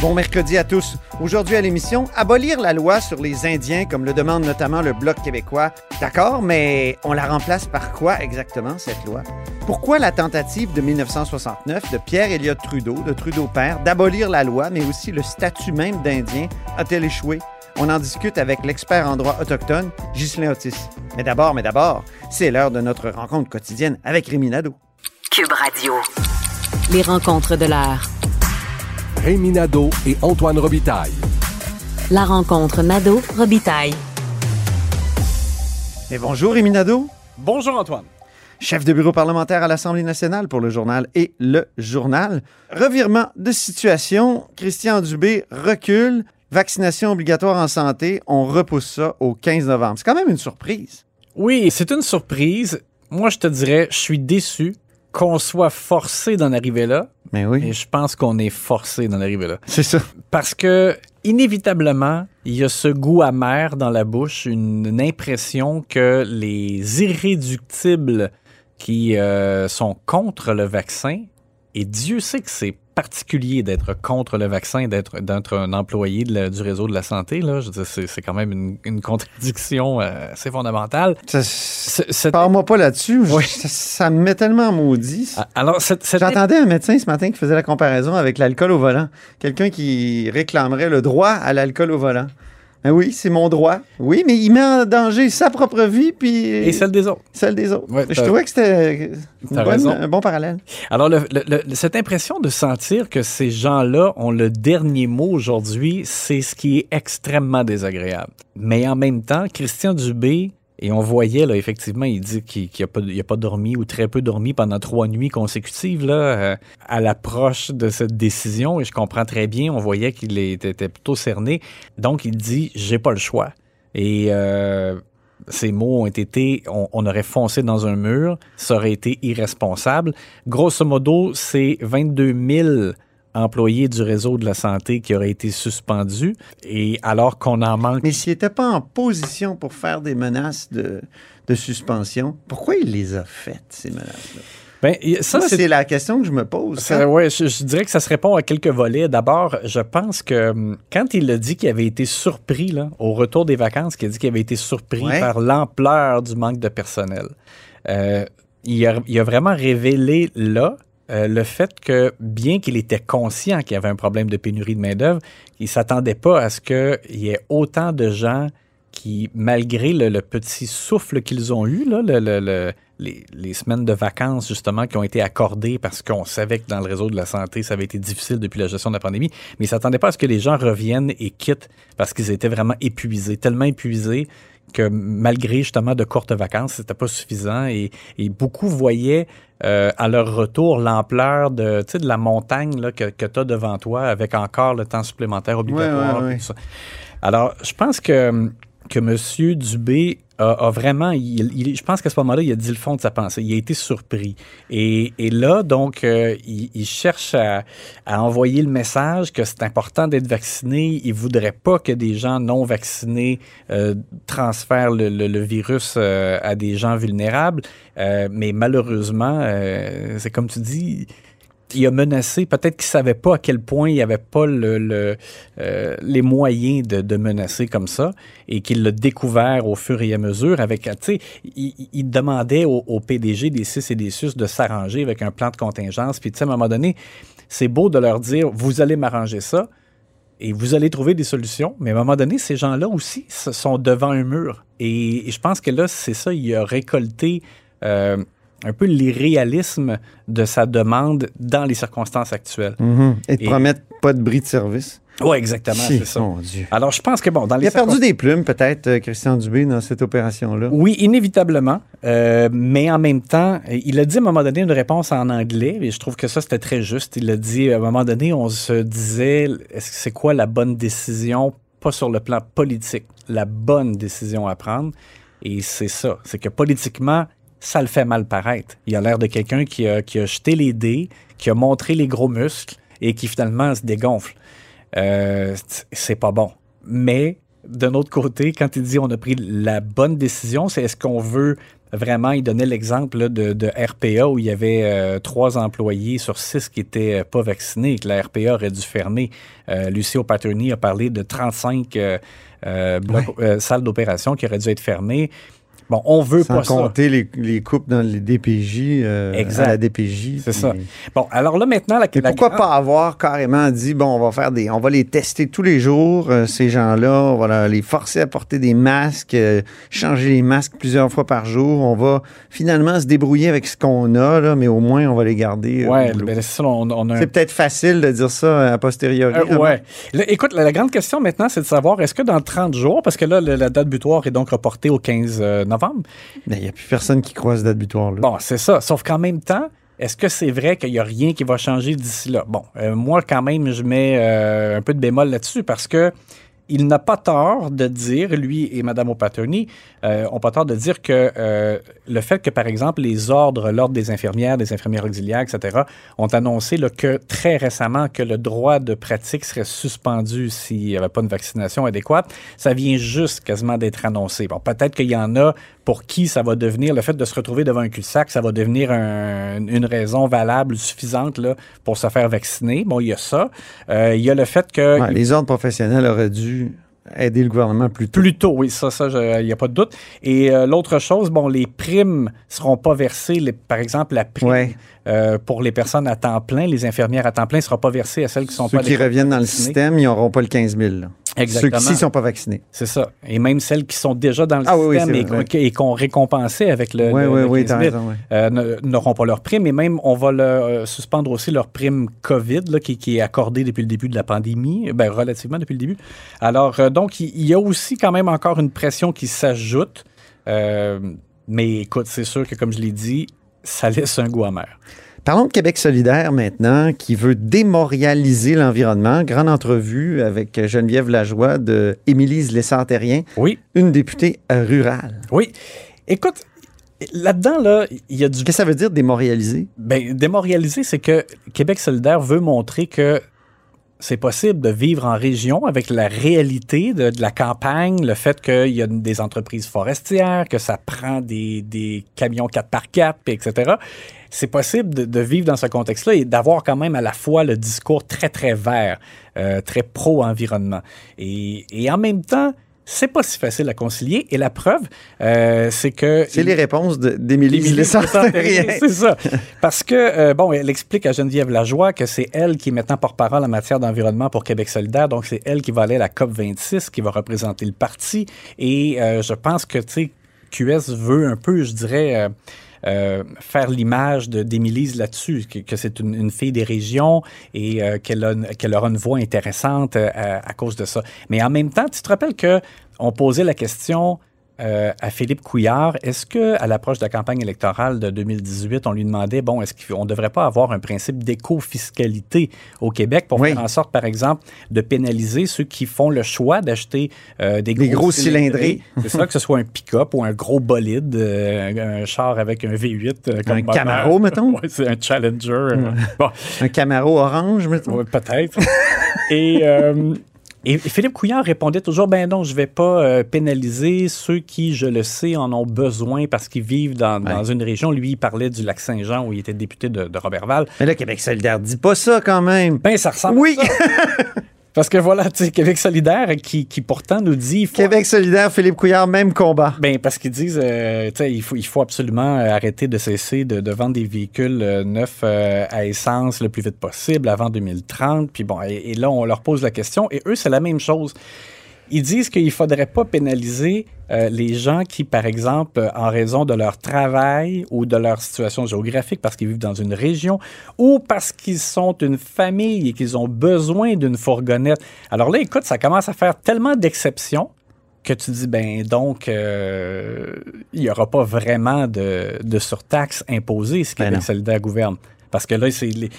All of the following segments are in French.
Bon mercredi à tous. Aujourd'hui à l'émission, abolir la loi sur les Indiens comme le demande notamment le Bloc québécois. D'accord, mais on la remplace par quoi exactement cette loi? Pourquoi la tentative de 1969 de Pierre Elliott Trudeau, de Trudeau père, d'abolir la loi, mais aussi le statut même d'Indien, a-t-elle échoué? On en discute avec l'expert en droit autochtone, Ghislain Otis. Mais d'abord, mais d'abord, c'est l'heure de notre rencontre quotidienne avec Rémi Nadeau. Cube Radio. Les rencontres de l'heure. Rémi Nadeau et Antoine Robitaille. La rencontre Nadeau-Robitaille. Et bonjour Rémi Nadeau, Bonjour Antoine. chef de bureau parlementaire à l'Assemblée nationale pour le journal et le journal. Revirement de situation, Christian Dubé recule, vaccination obligatoire en santé, on repousse ça au 15 novembre. C'est quand même une surprise. Oui, c'est une surprise. Moi, je te dirais, je suis déçu qu'on soit forcé d'en arriver là. Mais oui, Et je pense qu'on est forcé d'en arriver là. c'est ça. Parce que, inévitablement, il y a ce goût amer dans la bouche, une, une impression que les irréductibles qui euh, sont contre le vaccin, et Dieu sait que c'est particulier d'être contre le vaccin, d'être d'être un employé de la- du réseau de la santé, là. Je c'est, c'est quand même une, une contradiction euh, assez fondamentale. Parle-moi pas là-dessus. Oui. Ça, me met tellement maudit. Ah, Alors, J'entendais un médecin ce matin qui faisait la comparaison avec l'alcool au volant. Quelqu'un qui réclamerait le droit à l'alcool au volant. Ben oui, c'est mon droit. Oui, mais il met en danger sa propre vie puis et celle des autres. celle des autres. Ouais, Je trouvais que c'était un bon parallèle. Alors, le- le- le- cette impression de sentir que ces gens-là ont le dernier mot aujourd'hui, c'est ce qui est extrêmement désagréable. Mais en même temps, Christian Dubé, et on voyait, là, effectivement, il dit qu'il n'a pas, pas dormi ou très peu dormi pendant trois nuits consécutives là, euh, à l'approche de cette décision. Et je comprends très bien, on voyait qu'il était, plutôt cerné. Donc, il dit, j'ai pas le choix. Et euh, ces mots ont été, on aurait foncé dans un mur, ça aurait été irresponsable. Grosso modo, c'est 22 000 employés du réseau de la santé qui auraient été suspendus, et alors qu'on en manque. Mais s'il n'était pas en position pour faire des menaces de, de suspension, pourquoi il les a faites, ces menaces-là? Ben, ça, c'est la question que je me pose. Je, je dirais que ça se répond à quelques volets. D'abord, je pense que hum, quand il a dit qu'il avait été surpris là, au retour des vacances, qu'il a dit qu'il avait été surpris Ouais. par l'ampleur du manque de personnel, euh, il, a, il a vraiment révélé là euh, le fait que, bien qu'il était conscient qu'il y avait un problème de pénurie de main-d'œuvre, il ne s'attendait pas à ce qu'il y ait autant de gens qui, malgré le, petit souffle qu'ils ont eu, les semaines de vacances, justement, qui ont été accordées parce qu'on savait que dans le réseau de la santé, ça avait été difficile depuis la gestion de la pandémie, mais ils ne s'attendaient pas à ce que les gens reviennent et quittent parce qu'ils étaient vraiment épuisés, tellement épuisés que malgré justement de courtes vacances, c'était pas suffisant et, et beaucoup voyaient euh, à leur retour l'ampleur de, tu sais, de la montagne là, que, que tu as devant toi avec encore le temps supplémentaire obligatoire. Ouais, ouais, ouais. tout ça. Alors, je pense que, que M. Dubé a, vraiment, je pense qu'à ce moment-là, il a dit le fond de sa pensée. Il a été surpris. Et, là, donc, euh, il, cherche à, envoyer le message que c'est important d'être vacciné. Il voudrait pas que des gens non vaccinés euh, transfèrent le, virus euh, à des gens vulnérables. Mais malheureusement, c'est comme tu dis, il a menacé, peut-être qu'il savait pas à quel point il n'y avait pas le, le, euh, les moyens de, de menacer comme ça et qu'il l'a découvert au fur et à mesure avec, tu sais, il, il demandait au, au PDG des CIS et des SUS de s'arranger avec un plan de contingence. Puis, tu sais, à un moment donné, c'est beau de leur dire, vous allez m'arranger ça et vous allez trouver des solutions. Mais à un moment donné, ces gens-là aussi sont devant un mur. Et, et je pense que là, c'est ça, il a récolté euh, un peu l'irréalisme de sa demande dans les circonstances actuelles. Mhm. Et de Et- promettre pas de bris de service. Oui, exactement, c'est ça. Mon Dieu. Alors, je pense que, bon, dans les Il a perdu des plumes, peut-être, euh, Christian Dubé, dans cette opération-là. Oui, inévitablement. Euh, mais en même temps, il a dit à un moment donné une réponse en anglais, et je trouve que ça, c'était très juste. Il a dit, à un moment donné, on se disait, est-ce que c'est quoi la bonne décision, pas sur le plan politique, la bonne décision à prendre? Et c'est ça. C'est que politiquement, ça le fait mal paraître. Il a l'air de quelqu'un qui a, qui a jeté les dés, qui a montré les gros muscles et qui finalement se dégonfle. Euh, c'est pas bon. Mais d'un autre côté, quand il dit on a pris la bonne décision, c'est est-ce qu'on veut vraiment, il donnait l'exemple de, de RPA où il y avait euh, trois employés sur six qui étaient euh, pas vaccinés, que la RPA aurait dû fermer. Euh, Lucio Paterny a parlé de 35 euh, euh, blocs- euh, salles d'opération qui auraient dû être fermées. Bon, on veut Sans pas ça. compter les, les coupes dans les DPJ, euh, Exact. à la DPJ. C'est puis- ça. Bon, alors là maintenant, la, Mais la pourquoi grande- pas avoir carrément dit bon, on va faire des, on va les tester tous les jours euh, ces gens-là, on va la- les forcer à porter des masques, euh, changer les masques plusieurs fois par jour, on va finalement se débrouiller avec ce qu'on a là, mais au moins on va les garder. euh, Ouais, ben, c'est ça, on, on a un c'est peut-être facile de dire ça a posteriori. Vraiment. ouais. Là, écoute, la, la grande question maintenant, c'est de savoir est-ce que dans 30 jours, parce que là, le- la date butoir est donc reportée au 15 euh, novembre. Mais il n'y a plus personne qui croise date butoir là. Bon, c'est ça. Sauf qu'en même temps, est-ce que c'est vrai qu'il n'y a rien qui va changer d'ici là? Bon, euh, moi, quand même, je mets euh, un peu de bémol là-dessus parce que il n'a pas tort de dire, lui et Mme O'Patterney, euh, ont pas tort de dire que euh, le fait que, par exemple, les ordres, l'ordre des infirmières, des infirmières auxiliaires, etc., ont annoncé que très récemment que le droit de pratique serait suspendu s'il n'y avait pas une vaccination adéquate, ça vient juste quasiment d'être annoncé. Bon, peut-être qu'il y en a pour qui ça va devenir, le fait de se retrouver devant un cul-de-sac, ça va devenir un- une raison valable, suffisante là, pour se faire vacciner. Bon, il y a ça. Euh, il y a le fait que... Les ordres professionnels auraient dû aider le gouvernement plus tôt. Plus tôt, oui, ça, ça, il n'y a pas de doute. Et euh, l'autre chose, bon, les primes seront pas versées. les- par exemple, la prime Ouais. euh, pour les personnes à temps plein, les infirmières à temps plein, ne sera pas versée à celles qui sont Ceux pas qui adéquatement reviennent dans le système, ils n'auront pas le 15 000. là. Exactement. Ceux qui ne sont pas vaccinés. C'est ça. Et même celles qui sont déjà dans le Ah oui, oui, système et et qu'on récompensait avec le, Oui, le- oui, le oui, 15 t'as 000, raison. ouais. euh, n'auront pas leur prime. Et même, on va euh, suspendre aussi leur prime COVID, là, qui, qui est accordée depuis le début de la pandémie, ben, relativement depuis le début. Alors, euh, donc, il il y, a aussi quand même encore une pression qui s'ajoute. Euh, mais écoute, c'est sûr que, comme je l'ai dit, ça laisse un goût amer. Parlons de Québec solidaire maintenant, qui veut démorialiser l'environnement. Grande entrevue avec Geneviève Lajoie de Émilise Lessard-Terrien, Oui, une députée rurale. oui. Écoute, là-dedans, là, il y a du Qu'est-ce que ça veut dire démorialiser? Ben, démorialiser, c'est que Québec solidaire veut montrer que c'est possible de vivre en région avec la réalité de, de la campagne, le fait qu'il y a des entreprises forestières, que ça prend des, des camions 4x4, puis etc. C'est possible de, de vivre dans ce contexte-là et d'avoir quand même à la fois le discours très, très vert, euh, très pro-environnement. Et, et en même temps, c'est pas si facile à concilier. Et la preuve, euh, c'est que... C'est les réponses de- d'Émilise Émilie Lessard-Terrien. C'est ça. Parce que, euh, bon, elle explique à Geneviève Lajoie que c'est elle qui est maintenant porte-parole en matière d'environnement pour Québec solidaire. Donc, c'est elle qui va aller à la COP 26, qui va représenter le parti. Et euh, je pense que, tu sais, QS veut un peu, je dirais... euh, faire l'image d'Émilise là-dessus, que, que c'est une, une fille des régions et euh, qu'elle qu'elle aura une voix intéressante euh, à, à cause de ça. Mais en même temps, tu te rappelles que on posait la question euh, à Philippe Couillard, est-ce que à l'approche de la campagne électorale de 2018, on lui demandait, bon, est-ce qu'on ne devrait pas avoir un principe d'éco-fiscalité au Québec pour Oui. faire en sorte, par exemple, de pénaliser ceux qui font le choix d'acheter euh, des Des gros, gros cylindrés. C'est ça, que ce soit un pick-up ou un gros bolide, euh, un char avec un V8. euh, comme Un. Camaro, mettons? Ouais, c'est un Challenger. bon, Un Camaro orange, mettons? Ouais, peut-être. et, et Philippe Couillard répondait toujours ben non, je vais pas euh, pénaliser ceux qui, je le sais, en ont besoin parce qu'ils vivent dans, dans une région. Lui, il parlait du lac Saint-Jean où il était député de, de Robertval. Mais là, Québec solidaire dit pas ça quand même. Ben, ça ressemble Oui, à ça. Parce que voilà, tu sais, Québec solidaire qui, qui pourtant nous dit... faut- Québec solidaire, Philippe Couillard, même combat. Ben, parce qu'ils disent, euh, tu sais, il faut, il faut absolument euh, arrêter de cesser de, de vendre des véhicules euh, neufs euh, à essence le plus vite possible avant 2030. Puis bon, et, et là, on leur pose la question. Et eux, c'est la même chose. Ils disent qu'il ne faudrait pas pénaliser euh, les gens qui, par exemple, euh, en raison de leur travail ou de leur situation géographique, parce qu'ils vivent dans une région, ou parce qu'ils sont une famille et qu'ils ont besoin d'une fourgonnette. Alors là, écoute, ça commence à faire tellement d'exceptions que tu dis, ben donc, euh, il n'y aura pas vraiment de, de surtaxe imposée si Ben Québec solidaire gouverne. Parce que là, c'est les-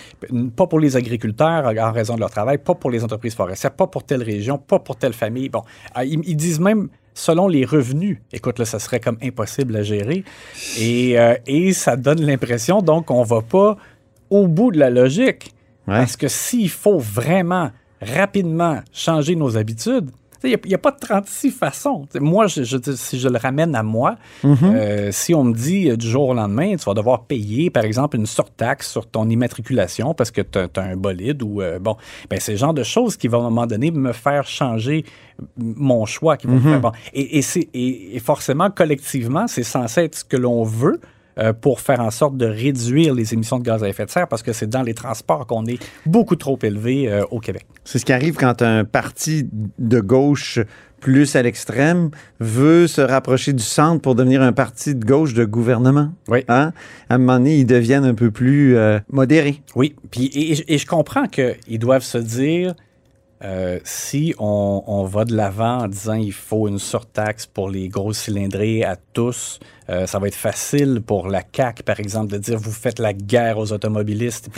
pas pour les agriculteurs en raison de leur travail, pas pour les entreprises forestières, pas pour telle région, pas pour telle famille. Bon, ah, ils, ils disent même selon les revenus. Écoute, là, ça serait comme impossible à gérer. Et, euh, et ça donne l'impression, donc, qu'on va pas au bout de la logique. Ouais. Parce que s'il faut vraiment rapidement changer nos habitudes, il n'y a, pas 36 façons. T'sais, moi, je, je- si je le ramène à moi, euh, si on me dit euh, du jour au lendemain, tu vas devoir payer, par exemple, une surtaxe sur ton immatriculation parce que tu as, un bolide ou, euh, bon, ben, c'est le genre de choses qui vont, à un moment donné, me faire changer mon choix. Qui vont me faire, bon. et, et, c'est- et- et forcément, collectivement, c'est censé être ce que l'on veut euh, pour faire en sorte de réduire les émissions de gaz à effet de serre parce que c'est dans les transports qu'on est beaucoup trop élevé euh, au Québec. C'est ce qui arrive quand un parti de gauche plus à l'extrême veut se rapprocher du centre pour devenir un parti de gauche de gouvernement. Oui. Hein? À un moment donné, ils deviennent un peu plus euh, modérés. Oui, puis et, et- et je comprends qu'ils doivent se dire euh, si on, va de l'avant en disant il faut une surtaxe pour les gros cylindrés à tous, euh, ça va être facile pour la CAC par exemple de dire vous faites la guerre aux automobilistes.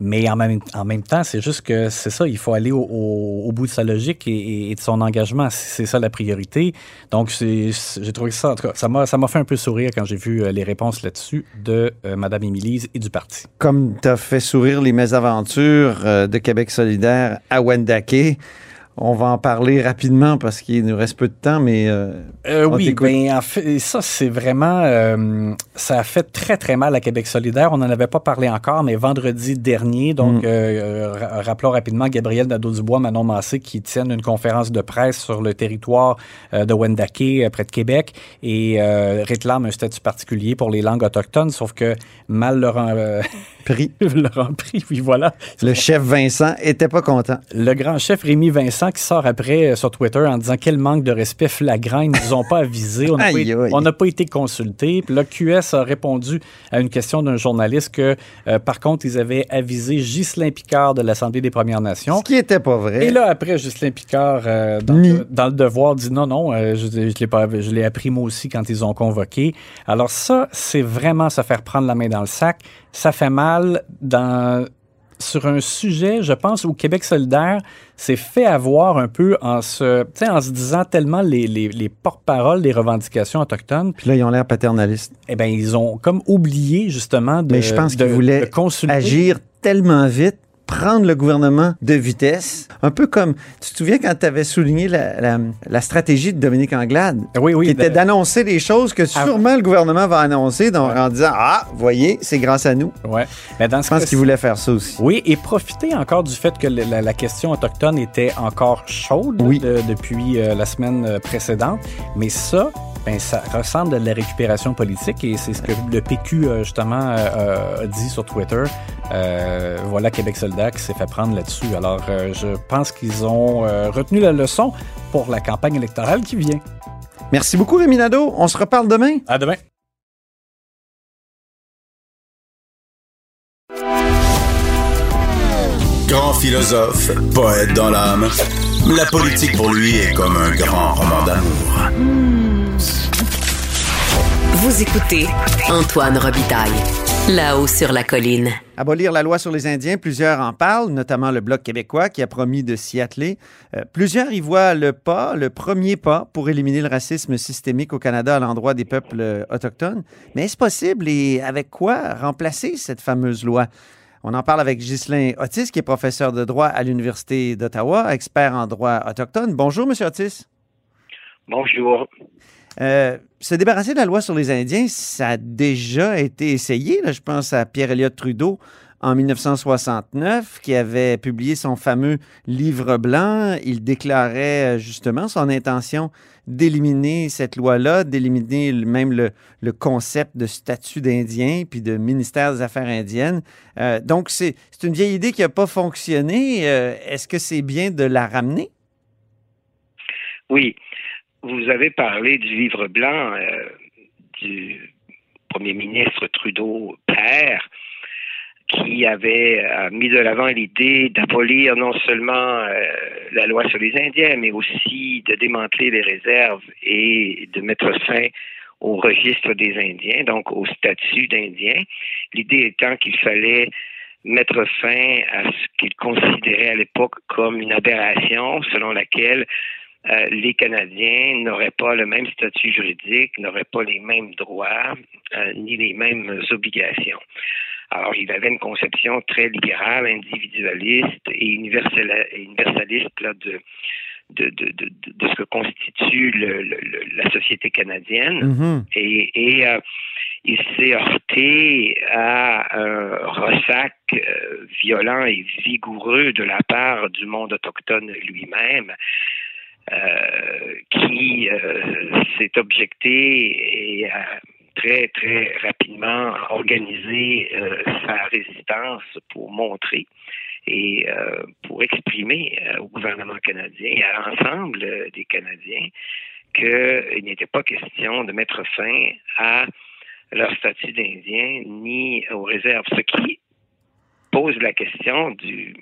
Mais en même temps c'est juste que c'est ça il faut aller au, bout de sa logique et, de son engagement c'est ça la priorité. Donc j'ai trouvé ça en tout cas ça m'a fait un peu sourire quand j'ai vu euh, les réponses là-dessus de euh, Madame Émilise et du parti. Comme tu as fait sourire les mésaventures de Québec solidaire à Wendake, on va en parler rapidement parce qu'il nous reste peu de temps, mais euh, Euh, oui, ben en fait, ça c'est vraiment, euh, ça a fait très très mal à Québec solidaire. On n'en avait pas parlé encore, mais vendredi dernier, donc Mm. ra- rappelons rapidement Gabriel Nadeau-Dubois, Manon Massé, qui tiennent une conférence de presse sur le territoire de Wendake, près de Québec, et réclament un statut particulier pour les langues autochtones, sauf que mal leur en, prix. leur en oui voilà. Le chef Vincent était pas content. Le grand chef Rémi Vincent qui sort après euh, sur Twitter en disant quel manque de respect flagrant, ils nous ont pas avisé, on n'a pas, été- pas consultés. Puis là, QS a répondu à une question d'un journaliste que, euh, par contre, ils avaient avisé Ghislain Picard de l'Assemblée des Premières Nations. Ce qui était pas vrai. Et là, après, Ghislain Picard, euh, dans, le, dans le devoir, dit non, non, euh, je, je l'ai appris moi aussi quand ils ont convoqué. Alors ça, c'est vraiment se faire prendre la main dans le sac. Ça fait mal dans sur un sujet, je pense, où Québec solidaire s'est fait avoir un peu en se, en se disant tellement les, les, les porte-paroles des revendications autochtones, Puis là, ils ont l'air paternalistes. eh ben ils ont comme oublié justement de, Mais je pense de- qu'ils voulaient de consulter. agir tellement vite, prendre le gouvernement de vitesse. Un peu comme, tu te souviens quand tu avais souligné la, la- la stratégie de Dominique Anglade, Oui, oui. qui était de- d'annoncer des choses que Ah. sûrement le gouvernement va annoncer donc, en disant Ah, voyez, c'est grâce à nous. ouais. Mais dans ce Je pense qu'il voulait faire ça aussi. Oui, et profiter encore du fait que la, la question autochtone était encore chaude Oui. de- depuis euh, la semaine euh, précédente. Mais ça, ben, ça ressemble à de la récupération politique et c'est ce que le PQ, euh, justement, euh, euh, a dit sur Twitter. Euh, voilà Québec solidaire qui s'est fait prendre là-dessus. Alors, euh, je pense qu'ils ont euh, retenu la leçon pour la campagne électorale qui vient. Merci beaucoup, Rémi Nadeau. On se reparle demain. À demain. Grand philosophe, poète dans l'âme, la politique pour lui est comme un grand roman d'amour. Vous écoutez Antoine Robitaille, là-haut sur la colline. Abolir la loi sur les Indiens, plusieurs en parlent, notamment le Bloc québécois qui a promis de s'y atteler. Euh, plusieurs y voient le pas, le premier pas pour éliminer le racisme systémique au Canada à l'endroit des peuples euh, autochtones. Mais est-ce possible et avec quoi remplacer cette fameuse loi? On en parle avec Ghislain Otis, qui est professeur de droit à l'Université d'Ottawa, expert en droit autochtone. Bonjour, Monsieur Otis. Bonjour. Euh, se débarrasser de la loi sur les Indiens, ça a déjà été essayé. Je pense à Pierre Elliott Trudeau en 1969, qui avait publié son fameux livre blanc. Il déclarait euh, justement son intention d'éliminer cette loi-là, d'éliminer même le, concept de statut d'Indien puis de ministère des Affaires indiennes. Euh, donc, c'est une vieille idée qui n'a pas fonctionné. Est-ce que c'est bien de la ramener? Oui, vous avez parlé du livre blanc euh, du premier ministre Trudeau père qui avait mis de l'avant l'idée d'abolir non seulement euh, la loi sur les Indiens, mais aussi de démanteler les réserves et de mettre fin au registre des Indiens, donc au statut d'Indien. L'idée étant qu'il fallait mettre fin à ce qu'il considérait à l'époque comme une aberration selon laquelle euh, les Canadiens n'auraient pas le même statut juridique, n'auraient pas les mêmes droits, euh, ni les mêmes obligations. Alors, il avait une conception très libérale, individualiste et universaliste là, de, de, de, de, de, ce que constitue le, le, la société canadienne. Mhm. Et, et euh, il s'est heurté à un ressac euh, violent et vigoureux de la part du monde autochtone lui-même. Euh, qui euh, s'est objecté et a très, très rapidement organisé euh, sa résistance pour montrer et euh, pour exprimer euh, au gouvernement canadien et à l'ensemble euh, des Canadiens qu'il n'était pas question de mettre fin à leur statut d'Indien ni aux réserves. Ce qui pose la question du,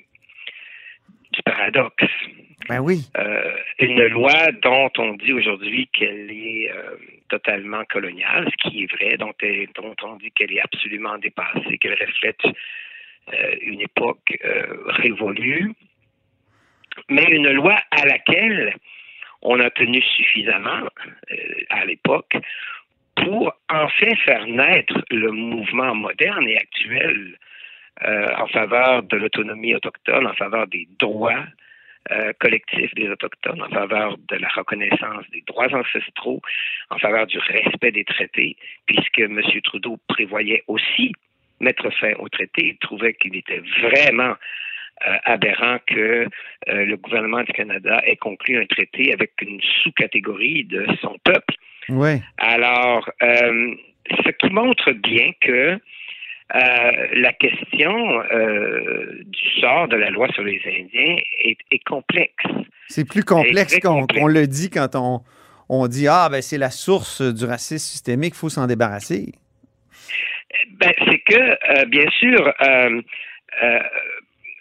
du paradoxe. Ben oui. Une loi dont on dit aujourd'hui qu'elle est euh, totalement coloniale, ce qui est vrai, dont, on dit qu'elle est absolument dépassée, qu'elle reflète euh, une époque euh, révolue, mais une loi à laquelle on a tenu suffisamment à l'époque pour en fait faire naître le mouvement moderne et actuel en faveur de l'autonomie autochtone, en faveur des droits euh, collectifs des Autochtones, en faveur de la reconnaissance des droits ancestraux, en faveur du respect des traités, puisque M. Trudeau prévoyait aussi mettre fin au traité. Il trouvait qu'il était vraiment euh, aberrant que euh, le gouvernement du Canada ait conclu un traité avec une sous-catégorie de son peuple. Oui. Alors, ce qui montre bien que euh, la question euh, du sort de la loi sur les Indiens est, est complexe. C'est plus complexe qu'on le dit quand on, on dit Ah, ben c'est la source du racisme systémique, il faut s'en débarrasser. Ben, c'est que, euh, bien sûr,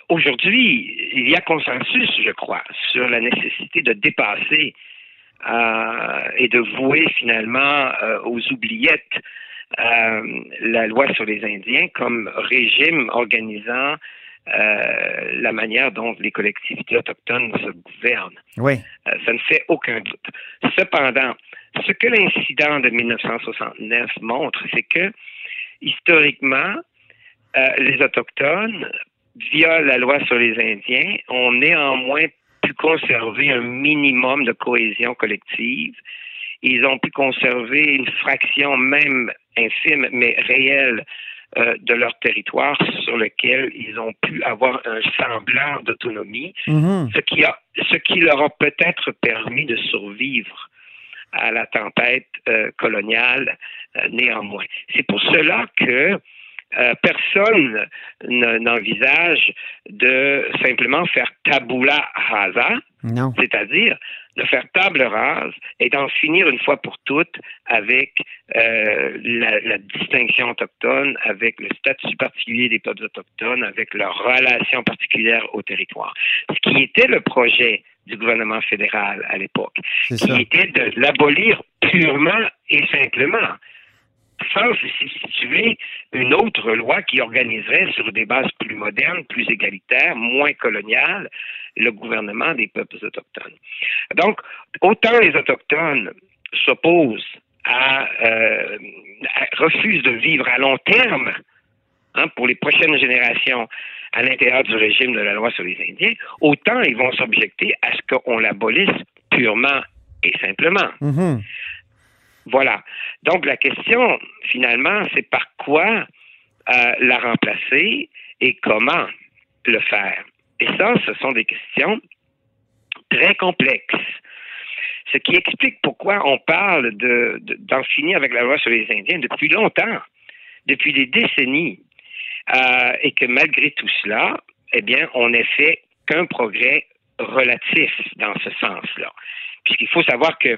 aujourd'hui, il y a consensus, je crois, sur la nécessité de dépasser et de vouer finalement aux oubliettes la loi sur les Indiens comme régime organisant euh, la manière dont les collectivités autochtones se gouvernent. Oui. Euh, ça ne fait aucun doute. Cependant, ce que l'incident de 1969 montre, c'est que historiquement, euh, les Autochtones, via la loi sur les Indiens, ont néanmoins pu conserver un minimum de cohésion collective. Ils ont pu conserver une fraction même infime, mais réelle, euh, de leur territoire sur lequel ils ont pu avoir un semblant d'autonomie Mhm. ce qui, a, ce qui leur a peut-être permis de survivre à la tempête euh, coloniale euh, néanmoins. C'est pour cela que personne ne- n'envisage de simplement faire tabula rasa, c'est-à-dire de faire table rase et d'en finir une fois pour toutes avec euh, la, la distinction autochtone, avec le statut particulier des peuples autochtones, avec leur relation particulière au territoire. Ce qui était le projet du gouvernement fédéral à l'époque, qui ça. était de l'abolir purement et simplement sans se substituer une autre loi qui organiserait sur des bases plus modernes, plus égalitaires, moins coloniales, le gouvernement des peuples autochtones. Donc, autant les Autochtones s'opposent à, euh, refusent de vivre à long terme hein, pour les prochaines générations à l'intérieur du régime de la loi sur les Indiens, autant ils vont s'objecter à ce qu'on l'abolisse purement et simplement. Mhm. Voilà. Donc la question, finalement, c'est par quoi euh, la remplacer et comment le faire? Et ça, ce sont des questions très complexes. Ce qui explique pourquoi on parle de- de- d'en finir avec la loi sur les Indiens depuis longtemps, depuis des décennies, euh, et que malgré tout cela, eh bien, on n'a fait qu'un progrès relatif dans ce sens-là. Puisqu'il faut savoir que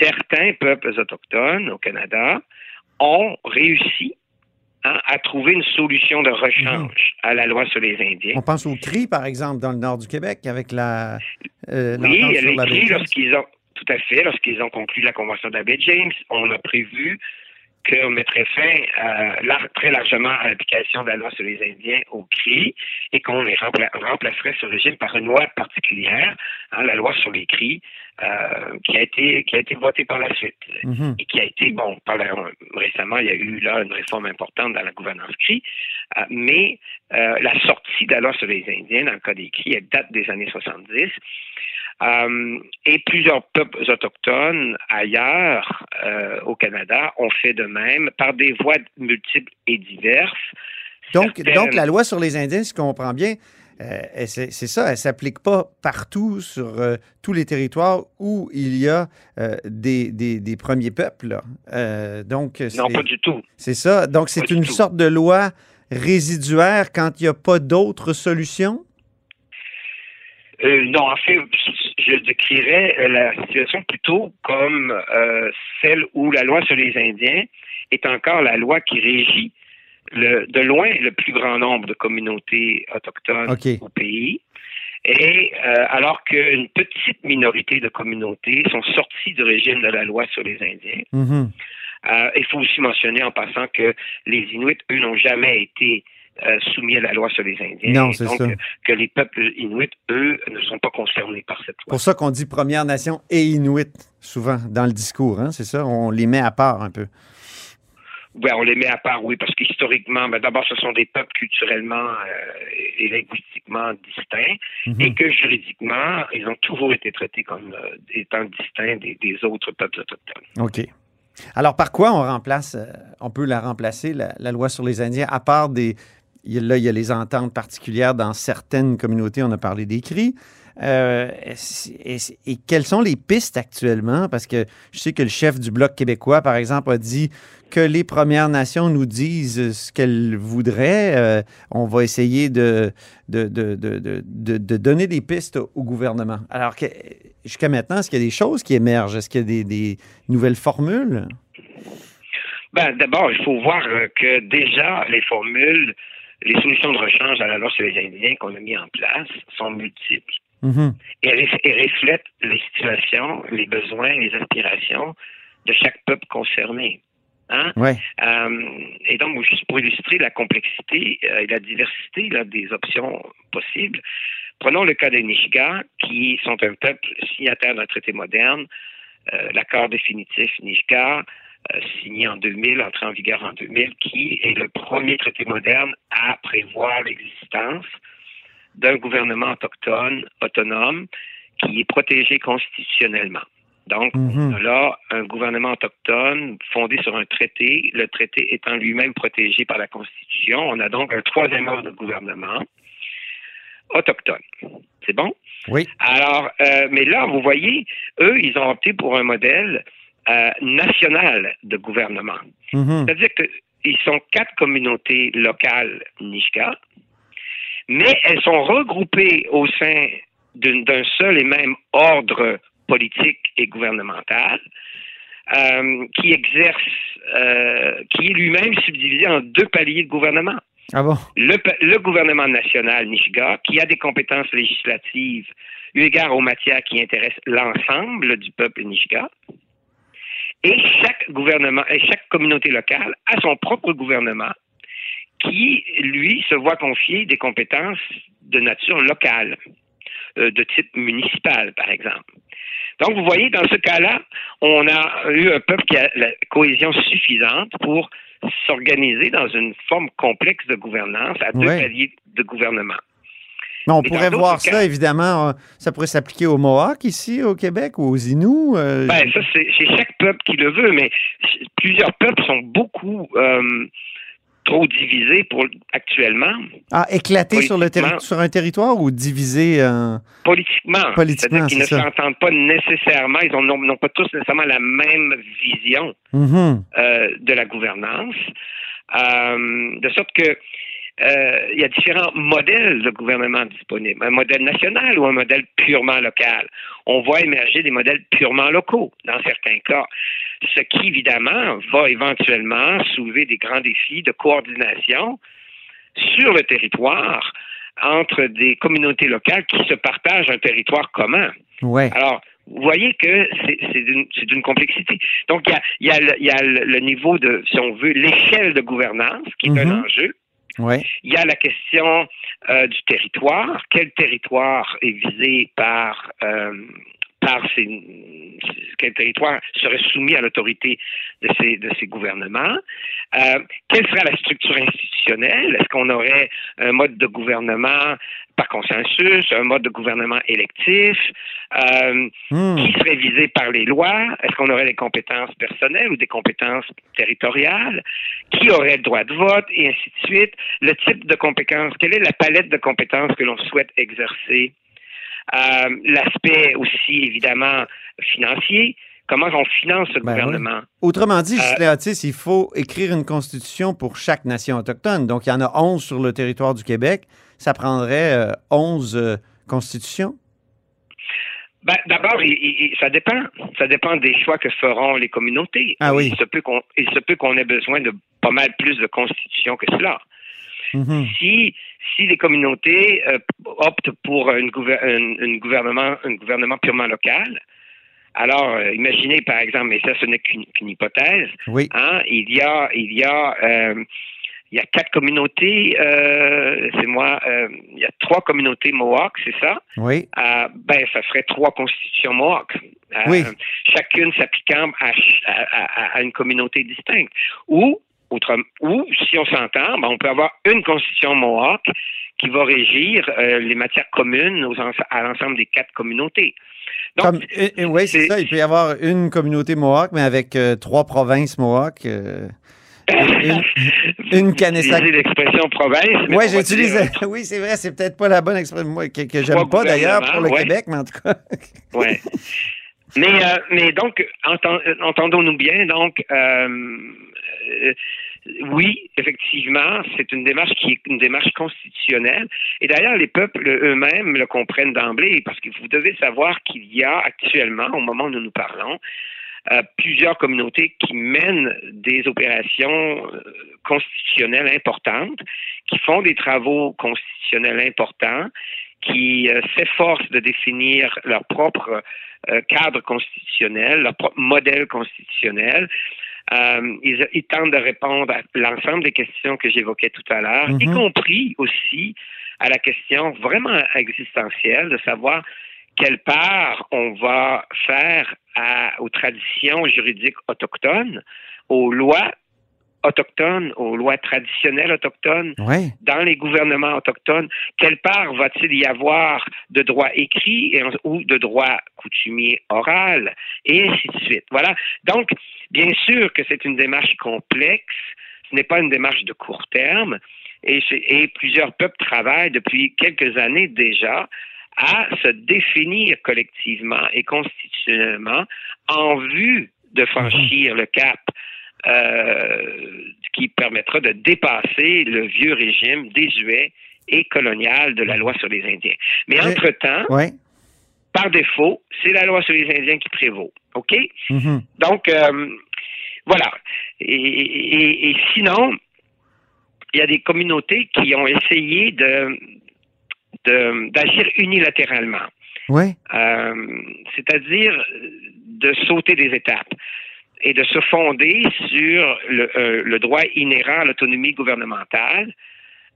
certains peuples autochtones au Canada ont réussi hein, à trouver une solution de rechange à la loi sur les Indiens. On pense au CRI, par exemple, dans le nord du Québec, avec la. euh, Oui, sur a la James. lorsqu'ils ont tout à fait, lorsqu'ils ont conclu la convention d'Abbé James, on a prévu qu'on mettrait fin très largement à l'application de la loi sur les Indiens au CRI et qu'on les remplacerait ce régime par une loi particulière, hein, la loi sur les cris, euh, qui a été qui a été votée par la suite Mhm. et qui a été bon par la- récemment il y a eu là une réforme importante dans la gouvernance CRI, euh, mais euh, la sortie de la loi sur les Indiens dans le cas des elle date des années 70. Euh, et plusieurs peuples autochtones ailleurs au Canada ont fait de même par des voies multiples et diverses. Donc, Certaines- donc, la loi sur les Indiens, si je comprends bien, euh, c'est ça, elle ne s'applique pas partout sur euh, tous les territoires où il y a euh, des, des- des premiers peuples. donc, Non, pas du tout. c'est ça. Donc, c'est une sorte de loi résiduaire quand il n'y a pas d'autres solutions? Non, en fait, je décrirais la situation plutôt comme celle où la loi sur les Indiens est encore la loi qui régit le, de loin le plus grand nombre de communautés autochtones au pays. Et euh, alors qu'une petite minorité de communautés sont sorties du régime de la loi sur les Indiens, Mhm. euh, il faut aussi mentionner en passant que les Inuits, eux, n'ont jamais été euh, soumis à la loi sur les Indiens. Non, c'est ça. que les peuples Inuits, eux, ne sont pas concernés par cette loi. pour ça qu'on dit Première Nation et Inuit, souvent, dans le discours. Hein, c'est ça? On les met à part un peu. On les met à part, oui, parce qu'historiquement, ben, d'abord, ce sont des peuples culturellement euh, et linguistiquement distincts, Mhm. et que juridiquement, ils ont toujours été traités comme euh, étant distincts des, des autres peuples autochtones. OK. Alors, par quoi on remplace, euh, on peut la remplacer, la, la loi sur les Indiens, à part des. Là, il y a les ententes particulières dans certaines communautés, on a parlé des cris. Euh, et, quelles sont les pistes actuellement? Parce que je sais que le chef du Bloc québécois, par exemple, a dit que les Premières Nations nous disent ce qu'elles voudraient. Euh, on va essayer de, de, de, de, de- donner des pistes au gouvernement. Alors, que- jusqu'à maintenant, est-ce qu'il y a des choses qui émergent? Est-ce qu'il y a des, des nouvelles formules? Ben, d'abord, il faut voir euh, que déjà, les formules, les solutions de rechange à la loi sur les Indiens qu'on a mis en place sont multiples. Mhm. et, ref- et reflète les situations, les besoins, les aspirations de chaque peuple concerné. Hein? Ouais. Euh, et donc, juste pour illustrer la complexité euh, et la diversité là, des options possibles, prenons le cas des Nishiga, qui sont un peuple signataire d'un traité moderne, euh, l'accord définitif Nishiga, signé en 2000, entré en vigueur en 2000, qui est le premier traité moderne à prévoir l'existence d'un gouvernement autochtone, autonome, qui est protégé constitutionnellement. Donc, Mhm. on a là un gouvernement autochtone fondé sur un traité, le traité étant lui-même protégé par la Constitution. On a donc un troisième ordre de gouvernement autochtone. C'est bon? Oui. Alors, euh, mais là, vous voyez, eux, ils ont opté pour un modèle euh, national de gouvernement. Mhm. C'est-à-dire qu'ils sont quatre communautés locales Nishka, mais elles sont regroupées au sein d'un seul et même ordre politique et gouvernemental euh, qui exerce, euh, qui est lui-même subdivisé en deux paliers de gouvernement. Ah bon? Le gouvernement national Nishiga, qui a des compétences législatives eu égard aux matières qui intéressent l'ensemble du peuple Nishiga, et chaque gouvernement, et chaque communauté locale a son propre gouvernement qui, lui, se voit confier des compétences de nature locale, euh, de type municipal, par exemple. Donc, vous voyez, dans ce cas-là, on a eu un peuple qui a la cohésion suffisante pour s'organiser dans une forme complexe de gouvernance à deux paliers de gouvernement. Mais on pourrait voir cas- ça, évidemment. euh, Ça pourrait s'appliquer aux Mohawks ici, au Québec, ou aux Inuits. euh, Ben, ça, c'est c'est chaque peuple qui le veut, mais plusieurs peuples sont beaucoup euh, trop divisés pour actuellement, ah, éclatés sur, le sur un territoire ou divisés en. politiquement. Politiquement, C'est-à-dire qu'ils ne s'entendent pas nécessairement, ils ont- n'ont n'ont pas tous nécessairement la même vision Mhm. euh, de la gouvernance, Euh, de sorte que euh, il y a différents modèles de gouvernement disponibles. Un modèle national ou un modèle purement local. On voit émerger des modèles purement locaux dans certains cas, ce qui évidemment va éventuellement soulever des grands défis de coordination sur le territoire entre des communautés locales qui se partagent un territoire commun. Ouais. Alors, vous voyez que c'est d'une complexité. Donc, il y a, il y a, le, il y a le, le niveau de, si on veut, l'échelle de gouvernance qui est un enjeu. Il y a la question euh, du territoire. Quel territoire est visé par euh, par ces quel territoire serait soumis à l'autorité de ces de ces gouvernements Euh, Quelle serait la structure institutionnelle? Est-ce qu'on aurait un mode de gouvernement par consensus, un mode de gouvernement électif? Euh, Hmm. qui serait visé par les lois? Est-ce qu'on aurait des compétences personnelles ou des compétences territoriales? Qui aurait le droit de vote? Et ainsi de suite. Le type de compétences, quelle est la palette de compétences que l'on souhaite exercer? Euh, L'aspect aussi, évidemment, financier. Comment on finance ce Ben gouvernement? Autrement dit, Euh, il faut écrire une constitution pour chaque nation autochtone. Donc, il y en a 11 sur le territoire du Québec. Ça prendrait euh, 11 euh, constitutions? Ben, D'abord, ça dépend. Ça dépend des choix que feront les communautés. Ah oui. Il se peut qu'on il se peut qu'on ait besoin de pas mal plus de constitutions que cela. Mhm. Si si les communautés euh, optent pour une, un, une gouvernement un gouvernement purement local, alors euh, imaginez par exemple, mais ça ce n'est qu'une hypothèse, Oui. hein, il y a il y a euh, il y a quatre communautés, euh, c'est moi, il y a trois communautés Mohawks, c'est ça? Oui. Ben, ça ferait trois constitutions Mohawk. Oui. Chacune s'appliquant à, ch- à, à- à une communauté distincte. Ou, autrement, ou si on s'entend, ben, on peut avoir une constitution Mohawk qui va régir euh, les matières communes aux à l'ensemble des quatre communautés. Donc, Comme, oui, c'est ça. Il peut y avoir une communauté Mohawk, mais avec euh, trois provinces Mohawk. euh, une, une. Utiliser l'expression province. Oui, va j'utilise. Oui, c'est vrai, c'est peut-être pas la bonne expression que, que j'aime pas d'ailleurs pour le ouais. Québec, mais en tout cas. Ouais. Mais, mais donc, enten- entendons-nous bien, donc, euh, oui, effectivement, c'est une démarche qui est une démarche constitutionnelle. Et d'ailleurs, les peuples eux-mêmes le comprennent d'emblée, parce que vous devez savoir qu'il y a actuellement, au moment où nous nous parlons, euh, plusieurs communautés qui mènent des opérations euh, constitutionnelles importantes, qui font des travaux constitutionnels importants, qui s'efforcent de définir leur propre cadre constitutionnel, leur propre modèle constitutionnel. Euh, ils, ils tentent de répondre à l'ensemble des questions que j'évoquais tout à l'heure, y Mhm. compris aussi à la question vraiment existentielle de savoir quelle part on va faire à- aux traditions juridiques autochtones, aux lois autochtones, aux lois traditionnelles autochtones, dans les gouvernements autochtones, quelle part va-t-il y avoir de droit écrit et ou de droit coutumier oral, et ainsi de suite. Voilà. Donc, bien sûr que c'est une démarche complexe, ce n'est pas une démarche de court terme, et, et plusieurs peuples travaillent depuis quelques années déjà à se définir collectivement et constitutionnellement en vue de franchir le cap qui permettra de dépasser le vieux régime désuet et colonial de la loi sur les Indiens. Mais entre-temps, par défaut, c'est la loi sur les Indiens qui prévaut. OK? Mhm. Donc, euh, voilà. Et, et- et sinon, il y a des communautés qui ont essayé de d'agir unilatéralement. Oui. Euh, c'est-à-dire de sauter des étapes et de se fonder sur le, euh, le droit inhérent à l'autonomie gouvernementale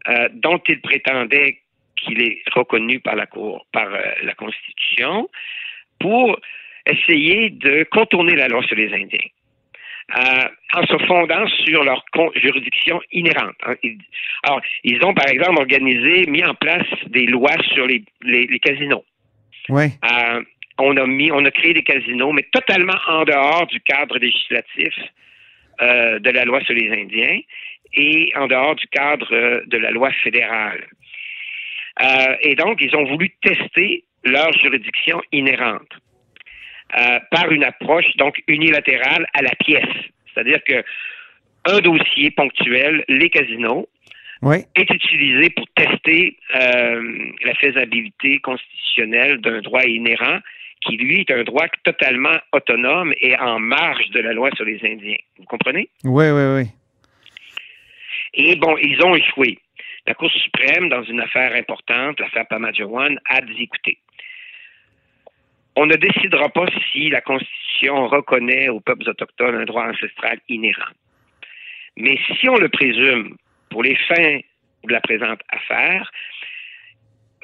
euh, dont il prétendait qu'il est reconnu par la Cour, par euh, la Constitution, pour essayer de contourner la loi sur les Indiens. Euh, en se fondant sur leur juridiction inhérente. Hein, Alors, ils ont, par exemple, organisé, mis en place des lois sur les, les- les casinos. Oui. Euh, on a mis, on a créé des casinos, mais totalement en dehors du cadre législatif euh, de la loi sur les Indiens et en dehors du cadre euh, de la loi fédérale. Euh, et donc, ils ont voulu tester leur juridiction inhérente par une approche donc unilatérale à la pièce, c'est-à-dire que un dossier ponctuel, les casinos, Oui. est utilisé pour tester euh, la faisabilité constitutionnelle d'un droit inhérent qui, lui, est un droit totalement autonome et en marge de la loi sur les Indiens. Vous comprenez? Oui, oui, oui. Et bon, ils ont échoué. La Cour suprême, dans une affaire importante, l'affaire Pamajuan, a dit, écoutez, on ne décidera pas si la Constitution reconnaît aux peuples autochtones un droit ancestral inhérent. Mais si on le présume pour les fins de la présente affaire,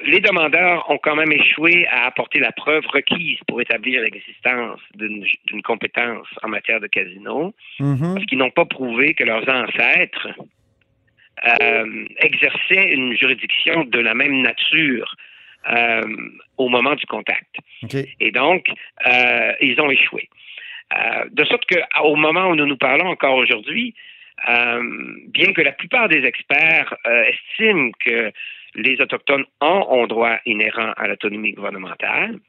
les demandeurs ont quand même échoué à apporter la preuve requise pour établir l'existence d'une compétence en matière de casino, Mhm. parce qu'ils n'ont pas prouvé que leurs ancêtres euh, exerçaient une juridiction de la même nature euh, au moment du contact. Et donc, euh, ils ont échoué. De sorte qu'au moment où nous nous parlons encore aujourd'hui, bien que la plupart des experts estiment que les Autochtones ont un droit inhérent à l'autonomie gouvernementale,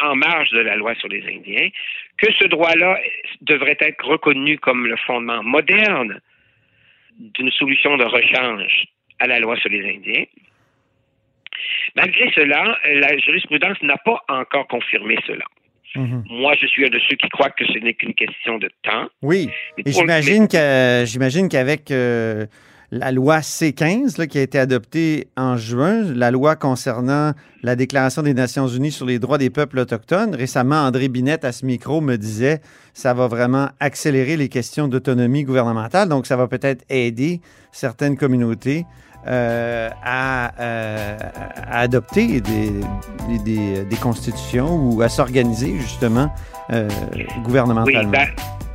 en marge de la loi sur les Indiens, que ce droit-là devrait être reconnu comme le fondement moderne d'une solution de rechange à la loi sur les Indiens. Malgré cela, la jurisprudence n'a pas encore confirmé cela. Mhm. Moi, je suis un de ceux qui croient que ce n'est qu'une question de temps. Oui. Mais Et j'imagine qu'avec euh, la loi C15 là, qui a été adoptée en juin, la loi concernant la Déclaration des Nations Unies sur les droits des peuples autochtones, récemment André Binette à ce micro me disait ça va vraiment accélérer les questions d'autonomie gouvernementale, donc ça va peut-être aider certaines communautés euh, à, euh, à adopter des constitutions ou à s'organiser justement euh, Oui, gouvernementalement. ben,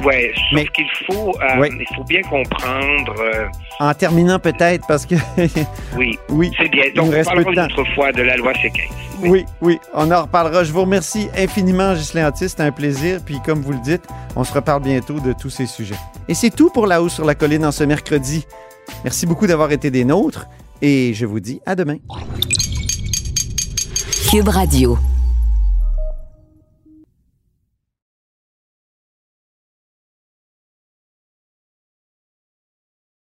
ouais, sauf Mais- qu'il faut, euh, Oui. il faut bien comprendre, euh, En terminant peut-être, parce que oui, oui, c'est bien. Donc, on parlera de une autre fois de la loi C15. oui, oui, on en reparlera. Je vous remercie infiniment, Ghislain Antis. C'était un plaisir. Puis, comme vous le dites, on se reparle bientôt de tous ces sujets. Et c'est tout pour La Haut sur la Colline en ce mercredi. Merci beaucoup d'avoir été des nôtres et je vous dis à demain. Cube Radio.